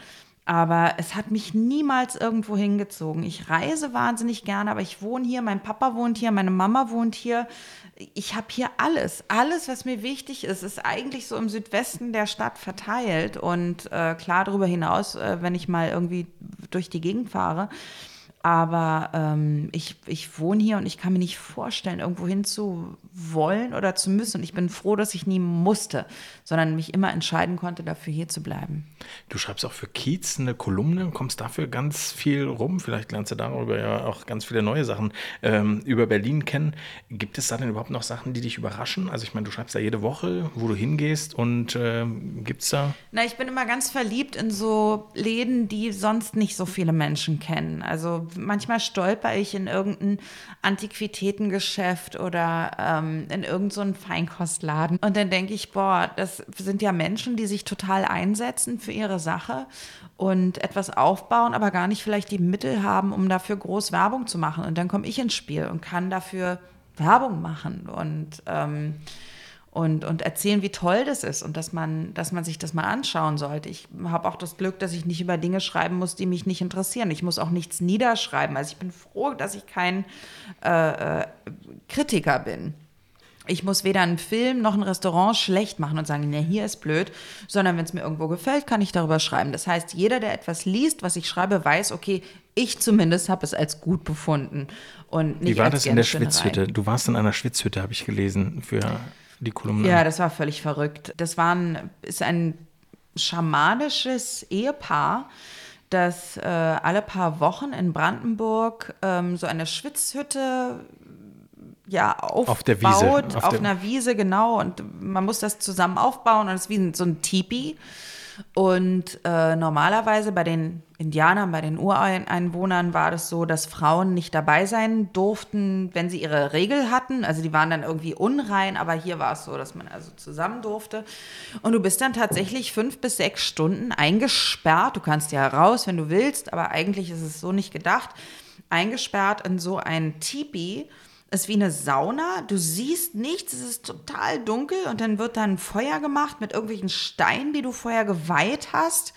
Aber es hat mich niemals irgendwo hingezogen. Ich reise wahnsinnig gerne, aber ich wohne hier, mein Papa wohnt hier, meine Mama wohnt hier ich habe hier alles, alles, was mir wichtig ist, ist eigentlich so im Südwesten der Stadt verteilt. Und äh, klar darüber hinaus, äh, wenn ich mal irgendwie durch die Gegend fahre, aber ähm, ich, ich wohne hier und ich kann mir nicht vorstellen, irgendwo hin zu wollen oder zu müssen. Und ich bin froh, dass ich nie musste, sondern mich immer entscheiden konnte, dafür hier zu bleiben.
Du schreibst auch für Kiez eine Kolumne, kommst dafür ganz viel rum. Vielleicht lernst du darüber ja auch ganz viele neue Sachen ähm, über Berlin kennen. Gibt es da denn überhaupt noch Sachen, die dich überraschen? Also ich meine, du schreibst ja jede Woche, wo du hingehst und äh, gibt es da?
Na, ich bin immer ganz verliebt in so Läden, die sonst nicht so viele Menschen kennen. Also manchmal stolper ich in irgendein Antiquitätengeschäft oder ähm, in irgendeinen so Feinkostladen. Und dann denke ich, boah, das sind ja Menschen, die sich total einsetzen für ihre Sache und etwas aufbauen, aber gar nicht vielleicht die Mittel haben, um dafür groß Werbung zu machen. Und dann komme ich ins Spiel und kann dafür Werbung machen. Und ähm, und, und erzählen, wie toll das ist und dass man, dass man sich das mal anschauen sollte. Ich habe auch das Glück, dass ich nicht über Dinge schreiben muss, die mich nicht interessieren. Ich muss auch nichts niederschreiben. Also ich bin froh, dass ich kein äh, äh, Kritiker bin. Ich muss weder einen Film noch ein Restaurant schlecht machen und sagen, ne, hier ist blöd, sondern wenn es mir irgendwo gefällt, kann ich darüber schreiben. Das heißt, jeder, der etwas liest, was ich schreibe, weiß, okay, ich zumindest habe es als gut befunden und
nicht Wie war das in der Schwitzhütte? Du warst in einer Schwitzhütte, habe ich gelesen, für die Kolumne.
Ja, das war völlig verrückt. Das war ein, ist ein schamanisches Ehepaar, das äh, alle paar Wochen in Brandenburg ähm, so eine Schwitzhütte ja, aufbaut,
auf der Wiese.
Auf, auf einer Wiese, genau. Und man muss das zusammen aufbauen und es ist wie so ein Tipi. Und äh, normalerweise bei den Indianern, bei den Ureinwohnern war das so, dass Frauen nicht dabei sein durften, wenn sie ihre Regel hatten. Also die waren dann irgendwie unrein, aber hier war es so, dass man also zusammen durfte. Und du bist dann tatsächlich fünf bis sechs Stunden eingesperrt. Du kannst ja raus, wenn du willst, aber eigentlich ist es so nicht gedacht. Eingesperrt in so ein Tipi ist wie eine Sauna. Du siehst nichts, es ist total dunkel und dann wird dann Feuer gemacht mit irgendwelchen Steinen, die du vorher geweiht hast.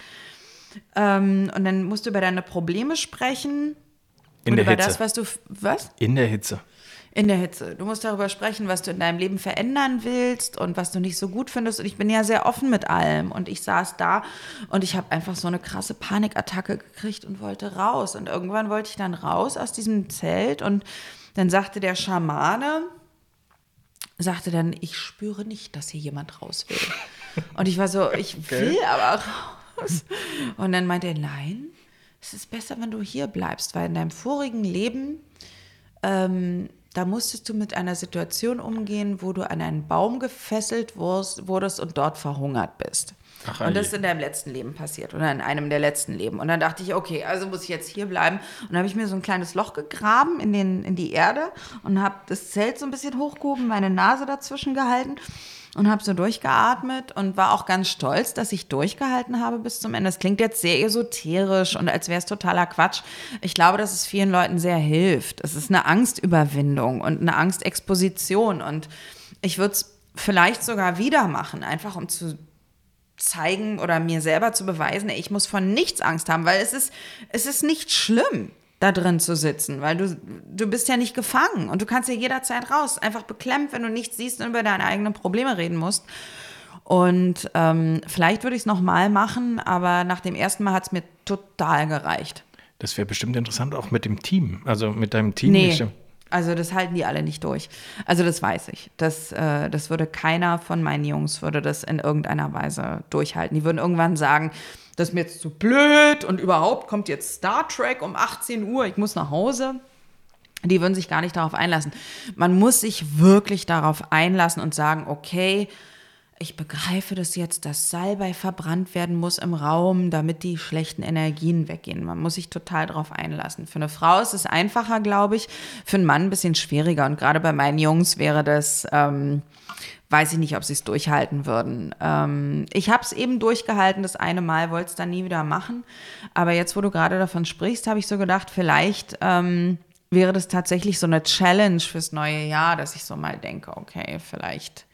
Ähm, und dann musst du über deine Probleme sprechen.
In der
über
Hitze.
das, was du. Was?
In der Hitze.
In der Hitze. Du musst darüber sprechen, was du in deinem Leben verändern willst und was du nicht so gut findest. Und ich bin ja sehr offen mit allem. Und ich saß da und ich habe einfach so eine krasse Panikattacke gekriegt und wollte raus. Und irgendwann wollte ich dann raus aus diesem Zelt und dann sagte der Schamane, sagte dann, ich spüre nicht, dass hier jemand raus will. Und ich war so, ich okay. will aber raus. Und dann meinte er, nein, es ist besser, wenn du hier bleibst, weil in deinem vorigen Leben, ähm, da musstest du mit einer Situation umgehen, wo du an einen Baum gefesselt wurdest und dort verhungert bist. Ach, und das ist in deinem letzten Leben passiert oder in einem der letzten Leben. Und dann dachte ich, okay, also muss ich jetzt hier bleiben. Und dann habe ich mir so ein kleines Loch gegraben in, den, in die Erde und habe das Zelt so ein bisschen hochgehoben, meine Nase dazwischen gehalten und habe so durchgeatmet und war auch ganz stolz, dass ich durchgehalten habe bis zum Ende. Das klingt jetzt sehr esoterisch und als wäre es totaler Quatsch. Ich glaube, dass es vielen Leuten sehr hilft. Es ist eine Angstüberwindung und eine Angstexposition und ich würde es vielleicht sogar wieder machen, einfach um zu zeigen oder mir selber zu beweisen, ich muss von nichts Angst haben, weil es ist, es ist nicht schlimm. da drin zu sitzen, weil du, du bist ja nicht gefangen und du kannst ja jederzeit raus. Einfach beklemmt, wenn du nichts siehst und über deine eigenen Probleme reden musst. Und ähm, vielleicht würde ich es nochmal machen, aber nach dem ersten Mal hat es mir total gereicht.
Das wäre bestimmt interessant, auch mit dem Team, also mit deinem Team.
Nee, also das halten die alle nicht durch. Also das weiß ich. Das, äh, das würde keiner von meinen Jungs, würde das in irgendeiner Weise durchhalten. Die würden irgendwann sagen, das ist mir jetzt zu blöd und überhaupt kommt jetzt Star Trek um 18 Uhr, ich muss nach Hause. Die würden sich gar nicht darauf einlassen. Man muss sich wirklich darauf einlassen und sagen, okay, ich begreife das jetzt, dass Salbei verbrannt werden muss im Raum, damit die schlechten Energien weggehen. Man muss sich total darauf einlassen. Für eine Frau ist es einfacher, glaube ich. Für einen Mann ein bisschen schwieriger. Und gerade bei meinen Jungs wäre das, ähm, weiß ich nicht, ob sie es durchhalten würden. Ähm, ich habe es eben durchgehalten, das eine Mal, wollte es dann nie wieder machen. Aber jetzt, wo du gerade davon sprichst, habe ich so gedacht, vielleicht ähm, wäre das tatsächlich so eine Challenge fürs neue Jahr, dass ich so mal denke, okay, vielleicht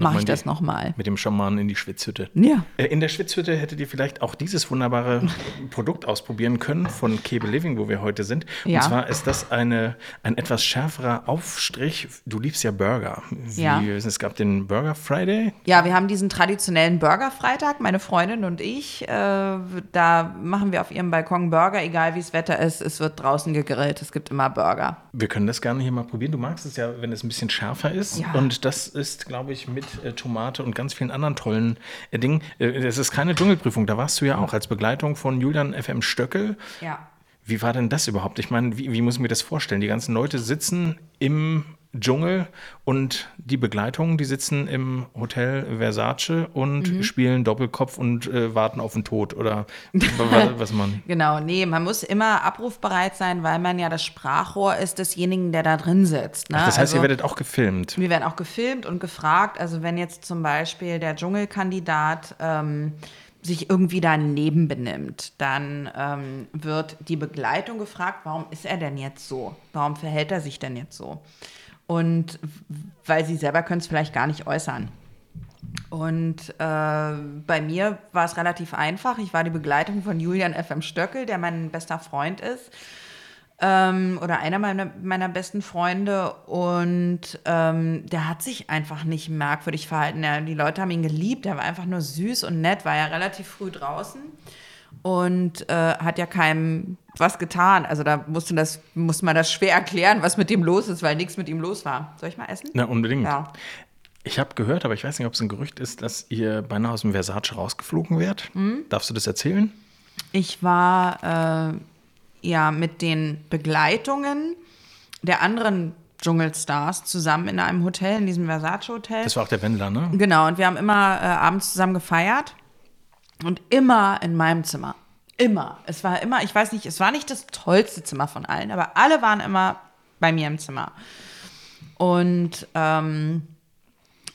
mache ich das nochmal.
Mit dem Schamanen in die Schwitzhütte.
Ja.
Äh, in der Schwitzhütte hättet ihr vielleicht auch dieses wunderbare Produkt ausprobieren können von Kebe Living, wo wir heute sind. Und
Ja.
zwar ist das eine, ein etwas schärferer Aufstrich. Du liebst ja Burger. Wie,
Ja.
Es gab den Burger Friday.
Ja, wir haben diesen traditionellen Burger-Freitag, meine Freundin und ich. Äh, da machen wir auf ihrem Balkon Burger, egal wie das Wetter ist. Es wird draußen gegrillt. Es gibt immer Burger.
Wir können das gerne hier mal probieren. Du magst es ja, wenn es ein bisschen schärfer ist.
Ja.
Und das ist, glaube ich, mit äh, Tomate und ganz vielen anderen tollen äh, Dingen. Äh, Es ist keine Dschungelprüfung. Da warst du ja auch als Begleitung von Julian FM Stöckel.
Ja.
Wie war denn das überhaupt? Ich meine, wie, wie muss ich mir das vorstellen? Die ganzen Leute sitzen im Dschungel und die Begleitung, die sitzen im Hotel Versace und
Mhm.
spielen Doppelkopf und äh, warten auf den Tod oder wa- was man.
Genau, nee, man muss immer abrufbereit sein, weil man ja das Sprachrohr ist desjenigen, der da drin sitzt. Ne?
Das heißt,
also,
ihr werdet auch gefilmt.
wir werden auch gefilmt und gefragt. Also wenn jetzt zum Beispiel der Dschungelkandidat ähm, sich irgendwie daneben benimmt, dann ähm, wird die Begleitung gefragt, warum ist er denn jetzt so? Warum verhält er sich denn jetzt so? Und weil sie selber können es vielleicht gar nicht äußern. Und äh, bei mir war es relativ einfach. Ich war die Begleitung von Julian FM Stöckel, der mein bester Freund ist. Ähm, oder einer meiner, meiner besten Freunde. Und ähm, der hat sich einfach nicht merkwürdig verhalten. Er, die Leute haben ihn geliebt. Er war einfach nur süß und nett, war ja relativ früh draußen. Und äh, hat ja keinem was getan. Also da musste, das, musste man das schwer erklären, was mit ihm los ist, weil nichts mit ihm los war. Soll ich mal essen?
Na, unbedingt.
Ja.
Ich habe gehört, aber ich weiß nicht, ob es ein Gerücht ist, dass ihr beinahe aus dem Versace rausgeflogen wärt.
Mhm.
Darfst du das erzählen?
Ich war äh, ja mit den Begleitungen der anderen Dschungelstars zusammen in einem Hotel, in diesem Versace-Hotel.
Das war auch der Wendler, ne?
Genau, und wir haben immer äh, abends zusammen gefeiert und immer in meinem Zimmer. Immer. Es war immer, ich weiß nicht, es war nicht das tollste Zimmer von allen, aber alle waren immer bei mir im Zimmer. Und ähm,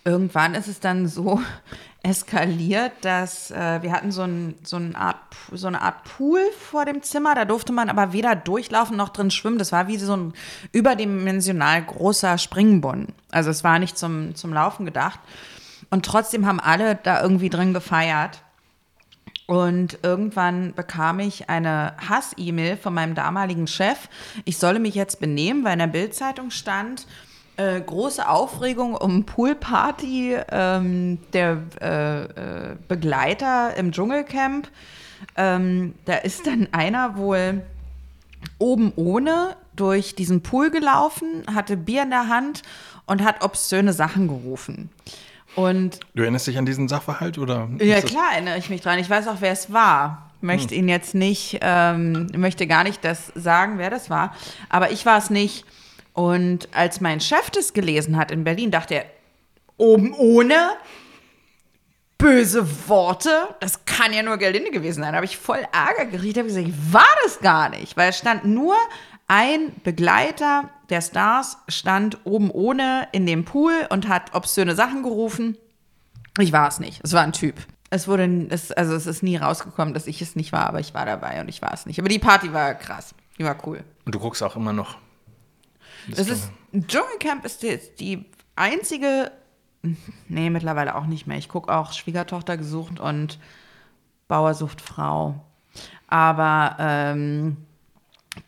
irgendwann ist es dann so eskaliert, dass äh, wir hatten so, ein, so, eine Art, so eine Art Pool vor dem Zimmer. Da durfte man aber weder durchlaufen noch drin schwimmen. Das war wie so ein überdimensional großer Springbrunnen. Also es war nicht zum, zum Laufen gedacht. Und trotzdem haben alle da irgendwie drin gefeiert. Und irgendwann bekam ich eine Hass-E-Mail von meinem damaligen Chef. Ich solle mich jetzt benehmen, weil in der Bildzeitung stand, äh, große Aufregung um Poolparty ähm, der äh, äh, Begleiter im Dschungelcamp. Ähm, da ist dann einer wohl oben ohne durch diesen Pool gelaufen, hatte Bier in der Hand und hat obszöne Sachen gerufen. Und
Du erinnerst dich an diesen Sachverhalt oder?
ja, klar erinnere ich mich dran. Ich weiß auch, wer es war. Möchte ihn jetzt nicht, ähm, möchte gar nicht das sagen, wer das war. Aber ich war es nicht. Und als mein Chef das gelesen hat in Berlin, dachte er, oben ohne böse Worte, das kann ja nur Gerlinde gewesen sein. Da habe ich voll Ärger gekriegt. habe gesagt, ich war das gar nicht. Weil es stand nur ein Begleiter der Stars, stand oben ohne in dem Pool und hat obszöne Sachen gerufen. Ich war es nicht. Es war ein Typ. Es wurde, es, also es ist nie rausgekommen, dass ich es nicht war, aber ich war dabei und ich war es nicht. Aber die Party war krass. Die war cool.
Und du guckst auch immer noch.
Das ist, Dschungelcamp ist die, die einzige, nee, mittlerweile auch nicht mehr. Ich gucke auch Schwiegertochter gesucht und Bauer sucht Frau. Aber ähm,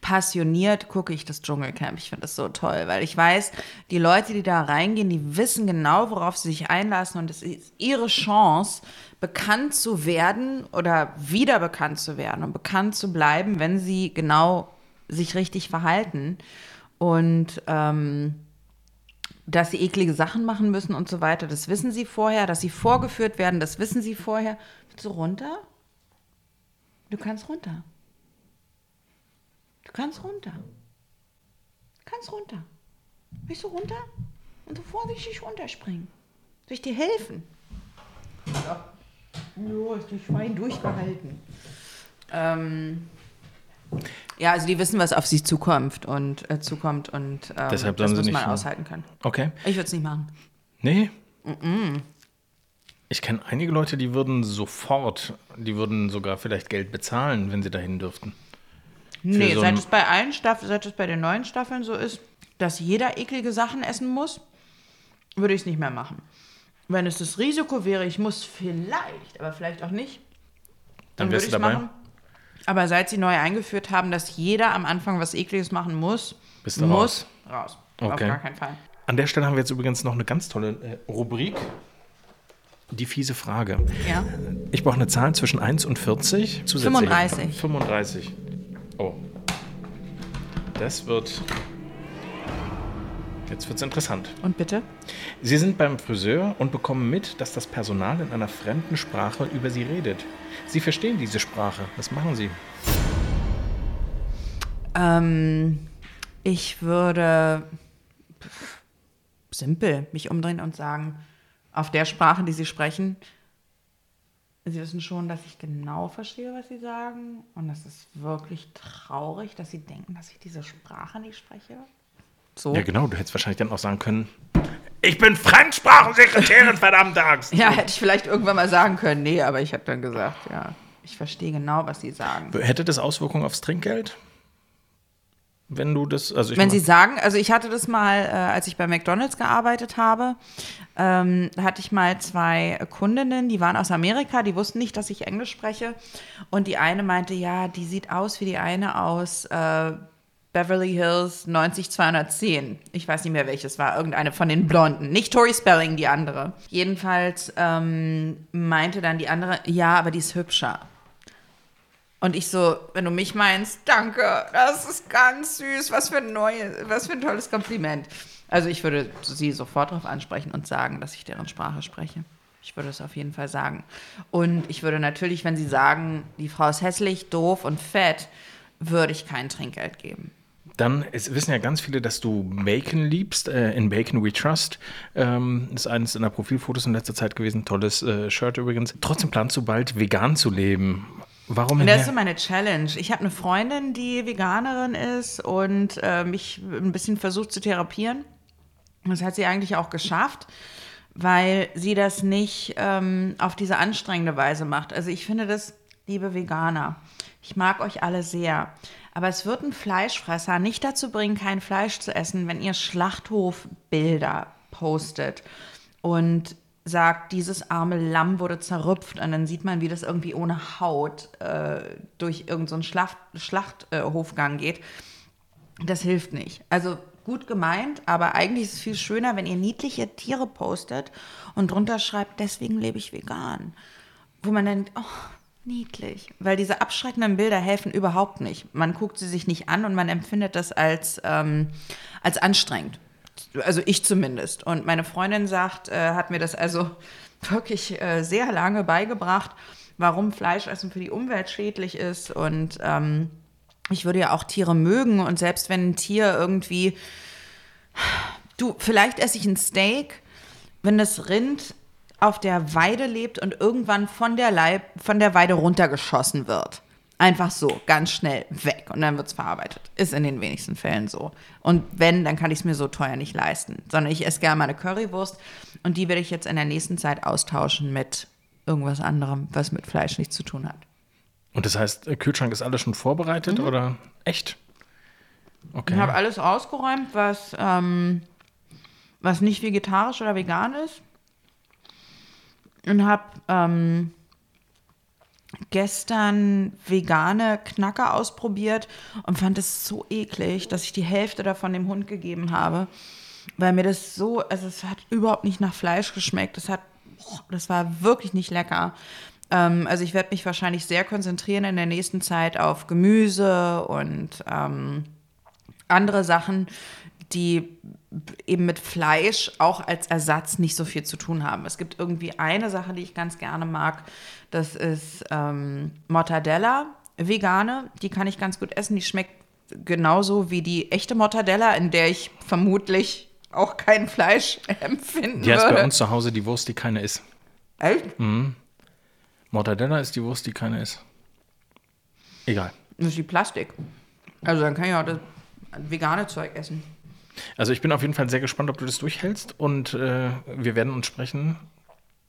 passioniert gucke ich das Dschungelcamp. Ich finde das so toll, weil ich weiß, die Leute, die da reingehen, die wissen genau, worauf sie sich einlassen und es ist ihre Chance, bekannt zu werden oder wieder bekannt zu werden und bekannt zu bleiben, wenn sie genau sich richtig verhalten und ähm, dass sie eklige Sachen machen müssen und so weiter, das wissen sie vorher, dass sie vorgeführt werden, das wissen sie vorher. Willst du runter? Du kannst runter. Du kannst runter. Du kannst runter. Willst du runter? Und so vorsichtig runterspringen. Soll ich dir helfen? Ja. Jo, ist durch Schwein durchgehalten. Ähm, ja, also die wissen, was auf sie zukommt und äh, zukommt und ähm,
Deshalb
das muss man
nicht-
aushalten können.
Okay.
Ich würde es nicht machen.
Nee. Ich kenne einige Leute, die würden sofort, die würden sogar vielleicht Geld bezahlen, wenn sie dahin dürften.
Nee,
so
seit es bei allen Staffeln, seit es bei den neuen Staffeln so ist, dass jeder eklige Sachen essen muss, würde ich es nicht mehr machen. Wenn es das Risiko wäre, ich muss vielleicht, aber vielleicht auch nicht,
Dann
dann, würde ich
dabei?
machen. Aber seit sie neu eingeführt haben, dass jeder am Anfang was Ekliges machen muss,
Bist du
muss raus. Auf
Okay.
gar keinen Fall.
An der Stelle haben wir jetzt übrigens noch eine ganz tolle äh, Rubrik. Die fiese Frage.
Ja.
Ich brauche eine Zahl zwischen 1 und 40. Zusätzlich.
35.
35. Das wird. Jetzt wird es interessant.
Und bitte?
Sie sind beim Friseur und bekommen mit, dass das Personal in einer fremden Sprache über Sie redet. Sie verstehen diese Sprache. Was machen Sie?
Ähm, ich würde pff, simpel mich umdrehen und sagen, auf der Sprache, die Sie sprechen, Sie wissen schon, dass ich genau verstehe, was Sie sagen. Und das ist wirklich traurig, dass Sie denken, dass ich diese Sprache nicht spreche. So.
Ja, genau. Du hättest wahrscheinlich dann auch sagen können: Ich bin Fremdsprachensekretärin, verdammt Axt.
Ja, hätte ich vielleicht irgendwann mal sagen können. Nee, aber ich habe dann gesagt, ja, ich verstehe genau, was Sie sagen.
Hätte das Auswirkungen aufs Trinkgeld? Wenn du das. Also
Wenn Sie sagen, also ich hatte das mal, äh, als ich bei McDonalds gearbeitet habe, ähm, hatte ich mal zwei Kundinnen, die waren aus Amerika, die wussten nicht, dass ich Englisch spreche. Und die eine meinte, ja, die sieht aus wie die eine aus äh, Beverly Hills 90210. Ich weiß nicht mehr, welches war, irgendeine von den Blonden. Nicht Tori Spelling, die andere. Jedenfalls ähm, meinte dann die andere, ja, aber die ist hübscher. Und ich so, wenn du mich meinst, danke, das ist ganz süß, was für ein neues, was für ein tolles Kompliment. Also ich würde sie sofort darauf ansprechen und sagen, dass ich deren Sprache spreche. Ich würde es auf jeden Fall sagen. Und ich würde natürlich, wenn sie sagen, die Frau ist hässlich, doof und fett, würde ich kein Trinkgeld geben.
Dann es wissen ja ganz viele, dass du Bacon liebst. Äh, in Bacon We Trust. Ähm, ist eines deiner Profilfotos in letzter Zeit gewesen. Tolles äh, Shirt übrigens. Trotzdem planst du bald vegan zu leben. Warum
Und das ist so meine Challenge. Ich habe eine Freundin, die Veganerin ist und äh, mich ein bisschen versucht zu therapieren. Das hat sie eigentlich auch geschafft, weil sie das nicht ähm, auf diese anstrengende Weise macht. Also ich finde das, liebe Veganer, ich mag euch alle sehr, aber es wird ein Fleischfresser nicht dazu bringen, kein Fleisch zu essen, wenn ihr Schlachthofbilder postet und sagt, dieses arme Lamm wurde zerrüpft und dann sieht man, wie das irgendwie ohne Haut äh, durch irgendeinen so Schlacht, Schlachthofgang geht. Das hilft nicht. Also gut gemeint, aber eigentlich ist es viel schöner, wenn ihr niedliche Tiere postet und drunter schreibt, deswegen lebe ich vegan. Wo man denkt, oh, niedlich. Weil diese abschreckenden Bilder helfen überhaupt nicht. Man guckt sie sich nicht an und man empfindet das als, ähm, als anstrengend. Also ich zumindest. Und meine Freundin sagt, äh, hat mir das also wirklich äh, sehr lange beigebracht, warum Fleischessen für die Umwelt schädlich ist und ähm, ich würde ja auch Tiere mögen und selbst wenn ein Tier irgendwie, du, vielleicht esse ich ein Steak, wenn das Rind auf der Weide lebt und irgendwann von der, Leib, von der Weide runtergeschossen wird. Einfach so, ganz schnell weg und dann wird es verarbeitet. Ist in den wenigsten Fällen so. Und wenn, dann kann ich es mir so teuer nicht leisten. Sondern ich esse gerne meine Currywurst und die werde ich jetzt in der nächsten Zeit austauschen mit irgendwas anderem, was mit Fleisch nichts zu tun hat.
Und das heißt, der Kühlschrank ist alles schon vorbereitet oder echt? Okay.
Ich habe alles ausgeräumt, was, ähm, was nicht vegetarisch oder vegan ist. Und habe ähm, gestern vegane Knacker ausprobiert und fand es so eklig, dass ich die Hälfte davon dem Hund gegeben habe, weil mir das so, also es hat überhaupt nicht nach Fleisch geschmeckt. Das hat, das war wirklich nicht lecker. Ähm, also ich werde mich wahrscheinlich sehr konzentrieren in der nächsten Zeit auf Gemüse und ähm, andere Sachen, die eben mit Fleisch auch als Ersatz nicht so viel zu tun haben. Es gibt irgendwie eine Sache, die ich ganz gerne mag. Das ist ähm, Mortadella, vegane. Die kann ich ganz gut essen. Die schmeckt genauso wie die echte Mortadella, in der ich vermutlich auch kein Fleisch empfinden
Die
würde.
bei uns zu Hause die Wurst, die keine ist.
Echt?
Mortadella ist die Wurst, die keine ist. Egal.
Das ist wie Plastik. Also dann kann ich auch das vegane Zeug essen.
Also ich bin auf jeden Fall sehr gespannt, ob du das durchhältst und äh, wir werden uns sprechen,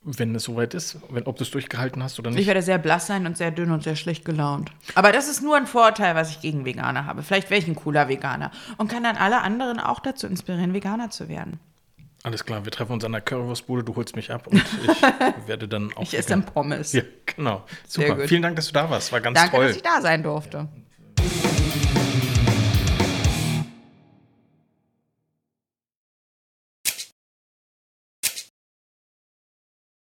wenn es soweit ist, wenn, ob du es durchgehalten hast oder
Ich
nicht.
werde sehr blass sein und sehr dünn und sehr schlecht gelaunt. Aber das ist nur ein Vorteil, was ich gegen Veganer habe. Vielleicht wäre ich ein cooler Veganer und kann dann alle anderen auch dazu inspirieren, Veganer zu werden.
Alles klar, wir treffen uns an der Currywurstbude, du holst mich ab und ich werde dann auch.
Ich esse dann Pommes.
Ja, genau. Super. Vielen Dank, dass du da warst. War ganz
Danke,
toll.
dass ich da sein durfte.